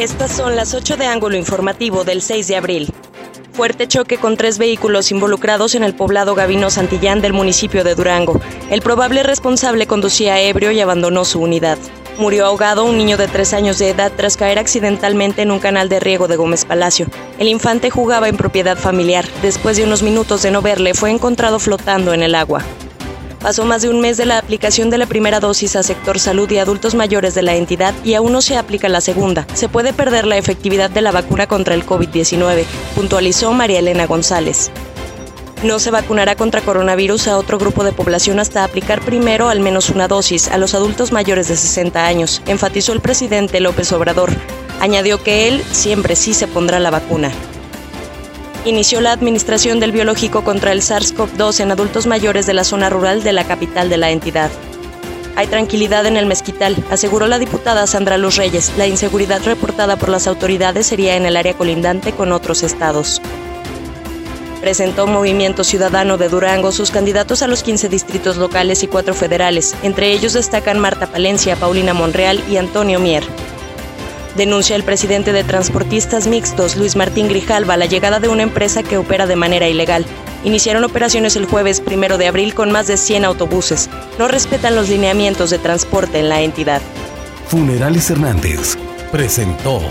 Estas son las 8 de ángulo informativo del 6 de abril. Fuerte choque con tres vehículos involucrados en el poblado Gavino Santillán del municipio de Durango. El probable responsable conducía ebrio y abandonó su unidad. Murió ahogado un niño de tres años de edad tras caer accidentalmente en un canal de riego de Gómez Palacio. El infante jugaba en propiedad familiar. Después de unos minutos de no verle, fue encontrado flotando en el agua. Pasó más de un mes de la aplicación de la primera dosis a sector salud y adultos mayores de la entidad y aún no se aplica la segunda. Se puede perder la efectividad de la vacuna contra el COVID-19, puntualizó María Elena González. No se vacunará contra coronavirus a otro grupo de población hasta aplicar primero al menos una dosis a los adultos mayores de 60 años, enfatizó el presidente López Obrador. Añadió que él siempre sí se pondrá la vacuna inició la administración del biológico contra el SARS-CoV-2 en adultos mayores de la zona rural de la capital de la entidad. Hay tranquilidad en el mezquital, aseguró la diputada Sandra Luz Reyes. La inseguridad reportada por las autoridades sería en el área colindante con otros estados. Presentó Movimiento Ciudadano de Durango sus candidatos a los 15 distritos locales y cuatro federales. Entre ellos destacan Marta Palencia, Paulina Monreal y Antonio Mier. Denuncia el presidente de Transportistas Mixtos, Luis Martín Grijalva, la llegada de una empresa que opera de manera ilegal. Iniciaron operaciones el jueves primero de abril con más de 100 autobuses. No respetan los lineamientos de transporte en la entidad. Funerales Hernández presentó